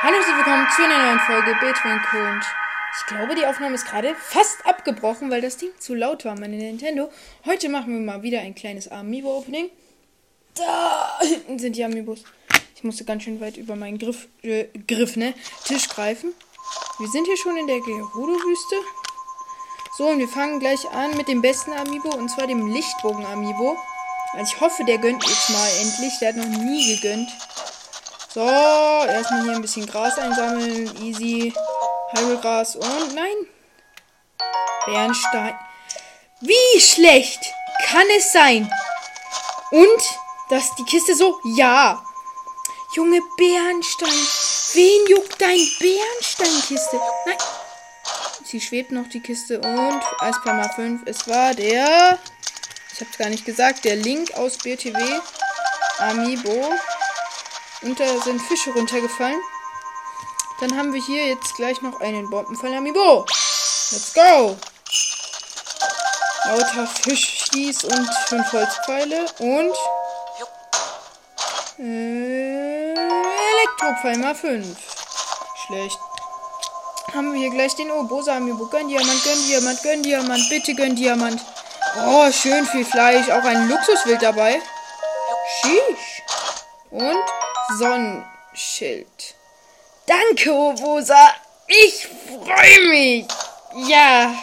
Hallo und willkommen zu einer neuen Folge Betwinko und ich glaube, die Aufnahme ist gerade fast abgebrochen, weil das Ding zu laut war, meine Nintendo. Heute machen wir mal wieder ein kleines Amiibo-Opening. Da hinten sind die Amiibos. Ich musste ganz schön weit über meinen Griff, äh, Griff, ne? Tisch greifen. Wir sind hier schon in der Gerudo-Wüste. So, und wir fangen gleich an mit dem besten Amiibo, und zwar dem Lichtbogen-Amiibo. Also ich hoffe, der gönnt jetzt mal endlich. Der hat noch nie gegönnt. So, erstmal hier ein bisschen Gras einsammeln. Easy. Heilgras und nein. Bernstein. Wie schlecht kann es sein? Und, dass die Kiste so, ja. Junge Bernstein. Wen juckt dein Bernsteinkiste? Nein. Sie schwebt noch die Kiste und Eispalma 5. Es war der. Ich hab's gar nicht gesagt. Der Link aus BTW. Amiibo. Und da sind Fische runtergefallen. Dann haben wir hier jetzt gleich noch einen Bombenfall Amiibo. Let's go. Lauter Fischschieß und fünf Holzpfeile. Und. Äh, Elektropfeil 5. Schlecht. Haben wir hier gleich den Obosa Amiibo. Gönn Diamant, gönn Diamant, gönn Diamant. Bitte gönn Diamant. Oh, schön viel Fleisch. Auch ein Luxuswild dabei. Sheesh. Und Sonnenschild. Danke, Obosa. Ich freue mich. Ja.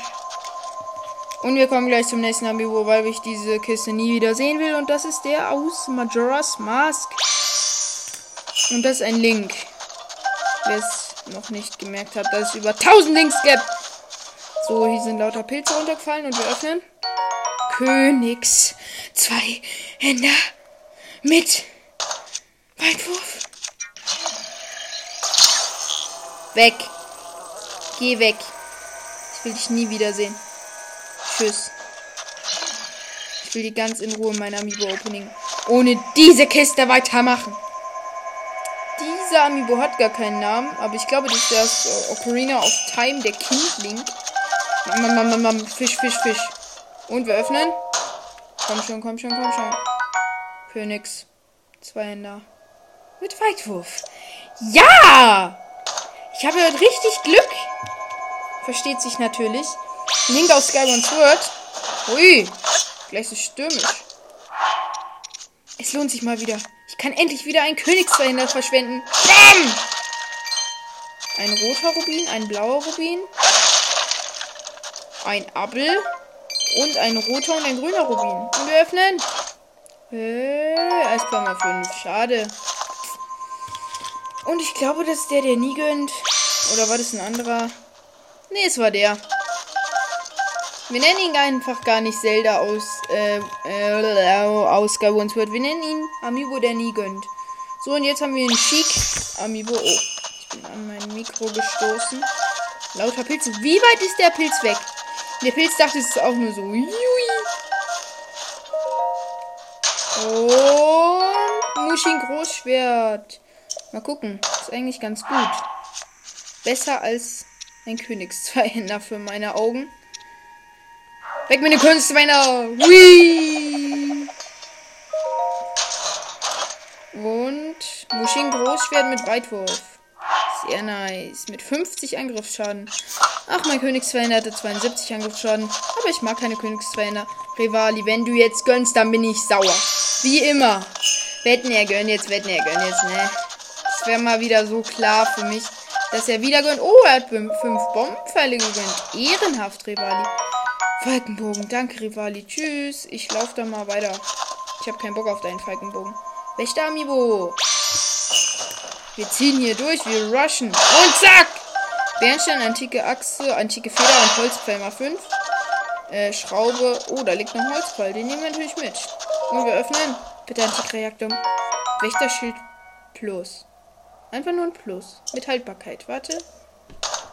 Und wir kommen gleich zum nächsten Amiibo, weil ich diese Kiste nie wieder sehen will. Und das ist der aus Majora's Mask. Und das ist ein Link. Wer es noch nicht gemerkt hat, dass es über 1000 Links gibt. So, hier sind lauter Pilze runtergefallen und wir öffnen. Königs zwei Hände mit Weitwurf. Weg. Geh weg. Ich will dich nie wiedersehen. Tschüss. Ich will die ganz in Ruhe mein Amiibo-Opening ohne diese Kiste weitermachen. Dieser Amiibo hat gar keinen Namen, aber ich glaube, das ist das Ocarina of Time, der Kindling. Mam, mam, mam, mam, Fisch, Fisch, Fisch. Und wir öffnen. Komm schon, komm schon, komm schon. Königs. Zwei Händer. Mit Weitwurf. Ja! Ich habe heute richtig Glück. Versteht sich natürlich. Link aus Skyward Sword. Ui. Gleich so stürmisch. Es lohnt sich mal wieder. Ich kann endlich wieder einen Königsverhindert verschwenden. Bam! Ein roter Rubin, ein blauer Rubin. Ein Appel. Und ein roter und ein grüner Rubin. Und wir öffnen. Hey, Eispalma 5. Schade. Und ich glaube, das ist der, der nie gönnt. Oder war das ein anderer? Ne, es war der. Wir nennen ihn einfach gar nicht Zelda aus, äh, äh, aus Skyward Sword. Wir nennen ihn Amiibo, der nie gönnt. So, und jetzt haben wir einen Chic Amiibo. Oh, ich bin an mein Mikro gestoßen. Lauter Pilze. Wie weit ist der Pilz weg? Der Pilz dachte, es ist auch nur so. Jui. Und Mushin Großschwert. Mal gucken. Ist eigentlich ganz gut. Besser als ein Königszweihänder für meine Augen. Weg mit den Königszweihänder. Hui. Und Mushin Großschwert mit Weitwurf. Sehr nice. Mit 50 Angriffsschaden. Ach, mein Königszweihänder hatte 72 Angriffsschaden. Aber ich mag keine Königszweihänder. Rivali, wenn du jetzt gönnst, dann bin ich sauer. Wie immer. Wetten, er gönnt jetzt, wetten, er gönnt jetzt, ne? Wäre mal wieder so klar für mich, dass er wieder gönnt. Oh, er hat fünf Bombenpfeile gegönnt. Ehrenhaft, Rivali. Falkenbogen, danke, Rivali. Tschüss. Ich laufe da mal weiter. Ich habe keinen Bock auf deinen Falkenbogen. Wächter Amiibo. Wir ziehen hier durch, wir rushen. Und zack! Bernstein, antike Achse, antike Feder und Holzpfeil mal 5. Äh, Schraube. Oh, da liegt noch ein Holzpfeil. Den nehmen wir natürlich mit. Und wir öffnen. Bitte Antikreaktum. Wächterschild Plus. Einfach nur ein Plus. Mit Haltbarkeit. Warte.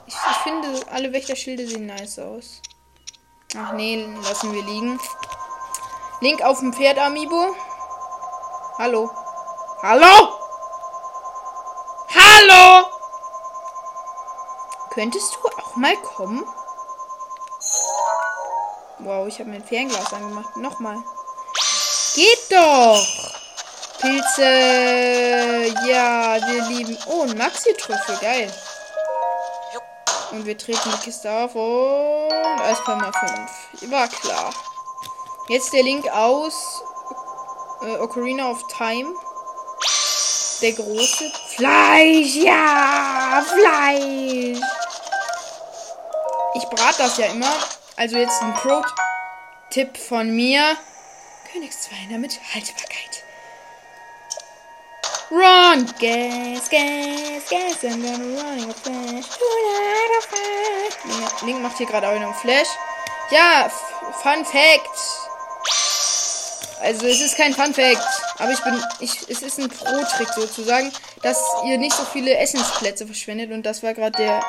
Ich, ich finde, alle Wächterschilde sehen nice aus. Ach nee, lassen wir liegen. Link auf dem Pferd, Amiibo. Hallo. Hallo! Hallo! Könntest du auch mal kommen? Wow, ich habe mein Fernglas angemacht. Nochmal. Geht doch! Pilze. Ja, wir lieben. Oh, ein Maxi-Trüffel. Geil. Und wir treten die Kiste auf und Eiskammer 5. War klar. Jetzt der Link aus äh, Ocarina of Time. Der große. Fleisch, ja! Fleisch! Ich brate das ja immer. Also jetzt ein Pro-Tipp von mir. Königsweiner mit Haltbarkeit. Run! Gas, gas, gas, I'm gonna running a flash. Link, Link macht hier gerade auch einen Flash. Ja, Fun Fact. Also es ist kein Fun Fact, aber ich bin, ich, es ist ein Pro-Trick sozusagen, dass ihr nicht so viele Essensplätze verschwendet und das war gerade der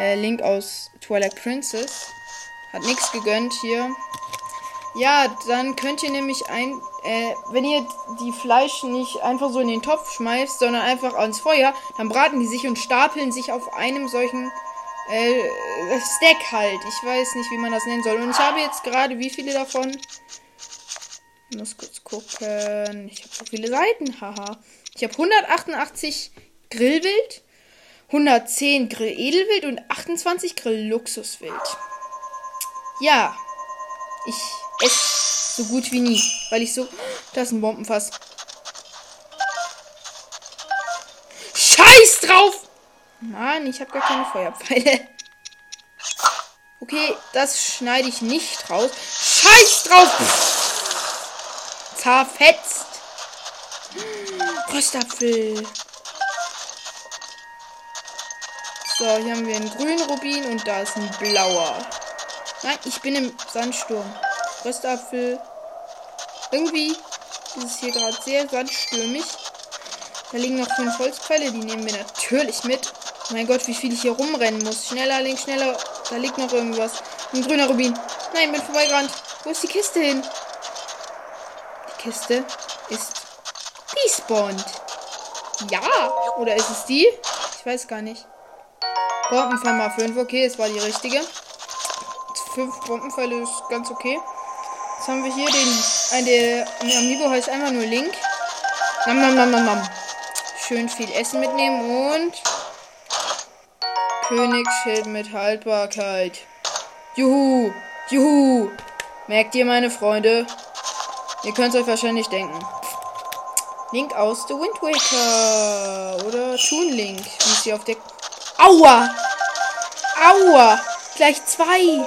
äh, Link aus Twilight Princess. Hat nichts gegönnt hier. Ja, dann könnt ihr nämlich ein, äh, wenn ihr die Fleisch nicht einfach so in den Topf schmeißt, sondern einfach ans Feuer, dann braten die sich und stapeln sich auf einem solchen äh, Stack halt. Ich weiß nicht, wie man das nennen soll. Und ich habe jetzt gerade wie viele davon? Ich muss kurz gucken. Ich habe so viele Seiten, haha. Ich habe 188 Grillwild, 110 Grill Edelwild und 28 Grill Luxuswild. Ja, ich esse so gut wie nie, weil ich so. Das ist ein Bombenfass. Scheiß drauf! Mann, ich habe gar keine Feuerpfeile. Okay, das schneide ich nicht raus. Scheiß drauf! Zerfetzt! Röstapfel. So, hier haben wir einen grünen Rubin und da ist ein blauer. Nein, ich bin im Sandsturm. Röstapfel. Irgendwie ist es hier gerade sehr sandstürmig. Da liegen noch fünf Holzpfeile, die nehmen wir natürlich mit. Mein Gott, wie viel ich hier rumrennen muss. Schneller, links, schneller. Da liegt noch irgendwas. Ein grüner Rubin. Nein, bin vorbeigerannt. Wo ist die Kiste hin? Die Kiste ist despawned. Ja. Oder ist es die? Ich weiß gar nicht. Bombenfall mal 5. Okay, es war die richtige. Fünf Bombenpfeile ist ganz okay. Jetzt haben wir hier den. Ein, Amiibo heißt einfach nur Link. Nam, nam, nam, nam, nam. Schön viel Essen mitnehmen und. Königsschild mit Haltbarkeit. Juhu! Juhu! Merkt ihr, meine Freunde? Ihr könnt es euch wahrscheinlich denken. Link aus The Wind Waker. Oder Toon Link, wie sie auf der. Aua! Aua! Gleich zwei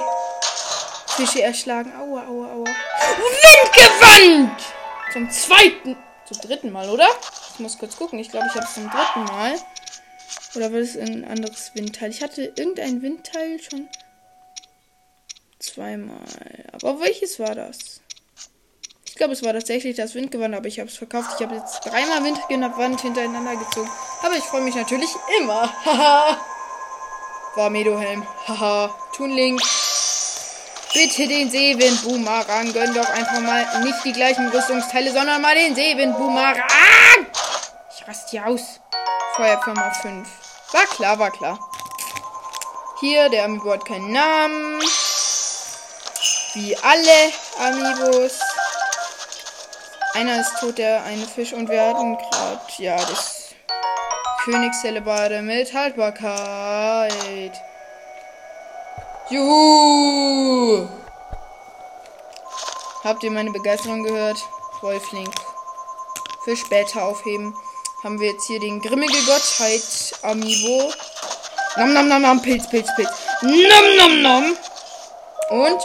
Fische erschlagen. Aua, aua, aua. Windgewand! Zum zweiten. Zum dritten Mal, oder? Ich muss kurz gucken. Ich glaube, ich habe es zum dritten Mal. Oder war das ein anderes Windteil? Ich hatte irgendein Windteil schon zweimal. Aber welches war das? Ich glaube, es war tatsächlich das Windgewand, aber ich habe es verkauft. Ich habe jetzt dreimal Windgewand hintereinander gezogen. Aber ich freue mich natürlich immer. Haha. war Medohelm. Haha. Tunlink. Bitte den Seewind-Boomerang. Gönn doch einfach mal nicht die gleichen Rüstungsteile, sondern mal den Seewind-Boomerang. Ich raste hier aus. Feuerfirma 5. War klar, war klar. Hier, der Amiibo hat keinen Namen. Wie alle Amiibos. Einer ist tot, der eine Fisch. Und wir hatten gerade, ja, das Königshellebarde mit Haltbarkeit. Juhu! Habt ihr meine Begeisterung gehört? Wolfling. Für später aufheben. Haben wir jetzt hier den grimmige Gottheit Amiibo. Nom nom nom nom, Pilz, Pilz, Pilz. Nom nom nom. Und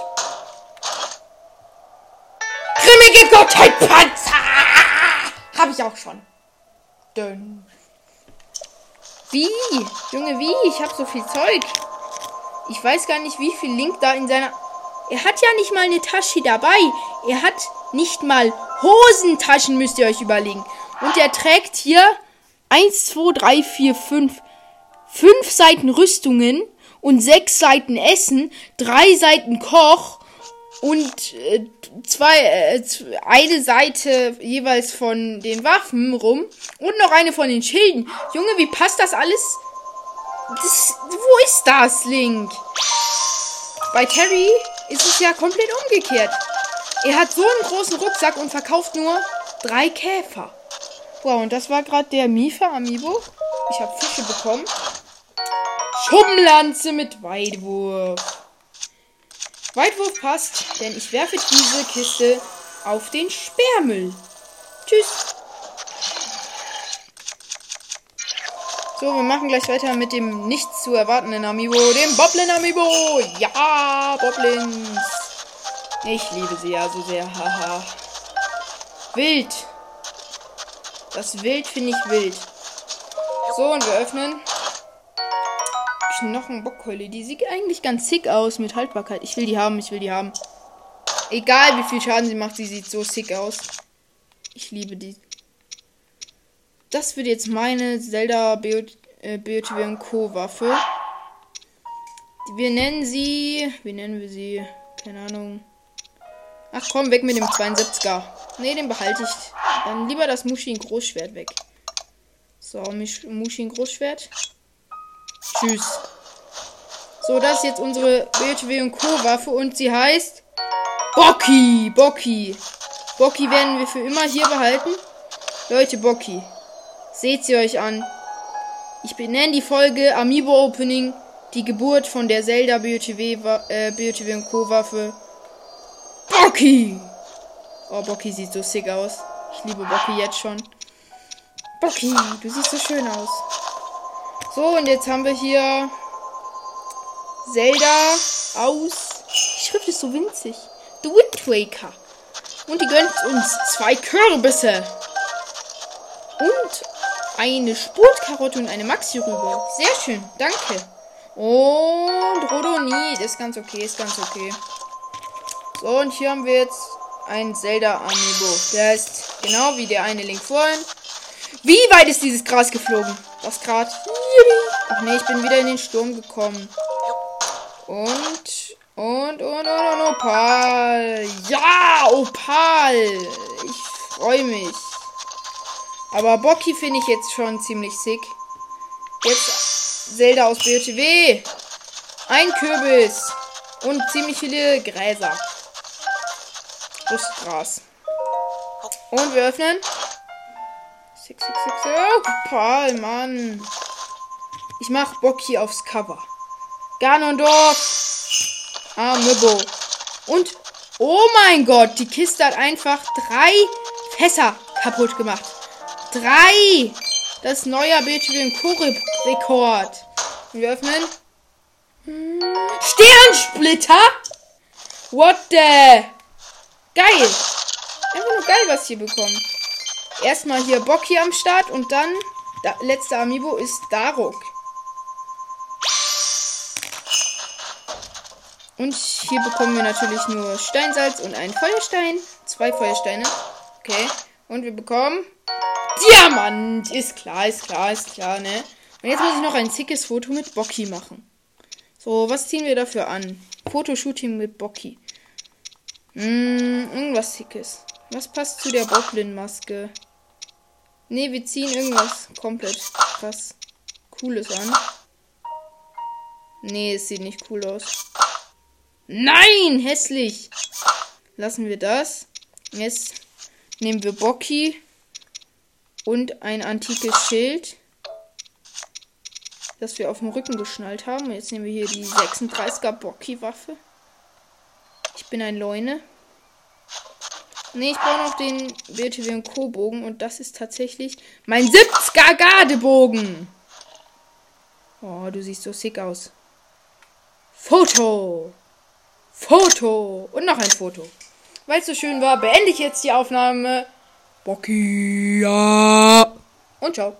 grimmige Gottheit Panzer. Hab ich auch schon. Dünn. Wie? Junge, wie? Ich hab so viel Zeug. Ich weiß gar nicht, wie viel Link da in seiner. Er hat ja nicht mal eine Tasche dabei. Er hat nicht mal Hosentaschen, müsst ihr euch überlegen. Und er trägt hier 1, 2, 3, 4, 5. 5 Seiten Rüstungen und 6 Seiten Essen, 3 Seiten Koch und äh, zwei, äh, eine Seite jeweils von den Waffen rum und noch eine von den Schilden. Junge, wie passt das alles das, wo ist das, Link? Bei Terry ist es ja komplett umgekehrt. Er hat so einen großen Rucksack und verkauft nur drei Käfer. Wow, und das war gerade der Mifa Amiibo. Ich habe Fische bekommen. Schublanze mit Weitwurf. Weitwurf passt, denn ich werfe diese Kiste auf den Sperrmüll. Tschüss. So, wir machen gleich weiter mit dem nicht zu erwartenden Amiibo, dem Boblin Amiibo. Ja, Boblins. Ich liebe sie ja so sehr. Haha. wild. Das Wild finde ich wild. So, und wir öffnen. Knochenbockkeule. Die sieht eigentlich ganz sick aus mit Haltbarkeit. Ich will die haben, ich will die haben. Egal wie viel Schaden sie macht, sie sieht so sick aus. Ich liebe die. Das wird jetzt meine Zelda äh, Co. Waffe. Wir nennen sie. Wie nennen wir sie? Keine Ahnung. Ach komm, weg mit dem 72er. Ne, den behalte ich. Dann lieber das Mushin Großschwert weg. So, Mushin Großschwert. Tschüss. So, das ist jetzt unsere BTW Co. Waffe und sie heißt Bocky. Bocky. Bocky werden wir für immer hier behalten. Leute, Bocky. Seht sie euch an. Ich benenne die Folge Amiibo Opening, die Geburt von der Zelda BOTW, äh, BOTW Co. Waffe. Bocky! Oh, Bocky sieht so sick aus. Ich liebe Bocky jetzt schon. Bocky, du siehst so schön aus. So, und jetzt haben wir hier Zelda aus. Die Schrift ist so winzig. The Wind Waker. Und die gönnt uns zwei Kürbisse. Und eine Spurtkarotte und eine Maxi-Rübe. Sehr schön, danke. Und Rodonit ist ganz okay, ist ganz okay. So, und hier haben wir jetzt ein Zelda-Amiibo. Der ist genau wie der eine Link vorhin. Wie weit ist dieses Gras geflogen? Das Gras. Ach nee, ich bin wieder in den Sturm gekommen. Und, und, und, und, und Opal. Ja, Opal. Ich freue mich. Aber Bocky finde ich jetzt schon ziemlich sick. Jetzt Zelda aus BOTW. Ein Kürbis. Und ziemlich viele Gräser. Brustgras. Und wir öffnen. Six, six, six. Oh, Paul, Mann. Ich mach Bocky aufs Cover. Ganondorf. Amiibo. Und, oh mein Gott, die Kiste hat einfach drei Fässer kaputt gemacht. Drei! Das neue BTW-Rekord. Wir öffnen. Sternsplitter? What the? Geil! Einfach nur geil, was hier bekommen. Erstmal hier Bock hier am Start und dann da, letzter Amiibo ist Daruk. Und hier bekommen wir natürlich nur Steinsalz und einen Feuerstein. Zwei Feuersteine. Okay. Und wir bekommen Diamant. Ist klar, ist klar, ist klar, ne? Und jetzt muss ich noch ein zickes Foto mit Bocky machen. So, was ziehen wir dafür an? Fotoshooting mit Bocky. Hm, irgendwas zickes. Was passt zu der Boblin-Maske? Ne, wir ziehen irgendwas komplett krass Cooles an. Ne, es sieht nicht cool aus. Nein, hässlich. Lassen wir das. Jetzt nehmen wir Bocky und ein antikes Schild, das wir auf dem Rücken geschnallt haben. Jetzt nehmen wir hier die 36er Bocky-Waffe. Ich bin ein Leune. Ne, ich brauche noch den BTW und Co. Bogen und das ist tatsächlich mein 70er Gardebogen. Oh, du siehst so sick aus. Foto. Foto. Und noch ein Foto. Weil es so schön war, beende ich jetzt die Aufnahme. Bokia. Und ciao.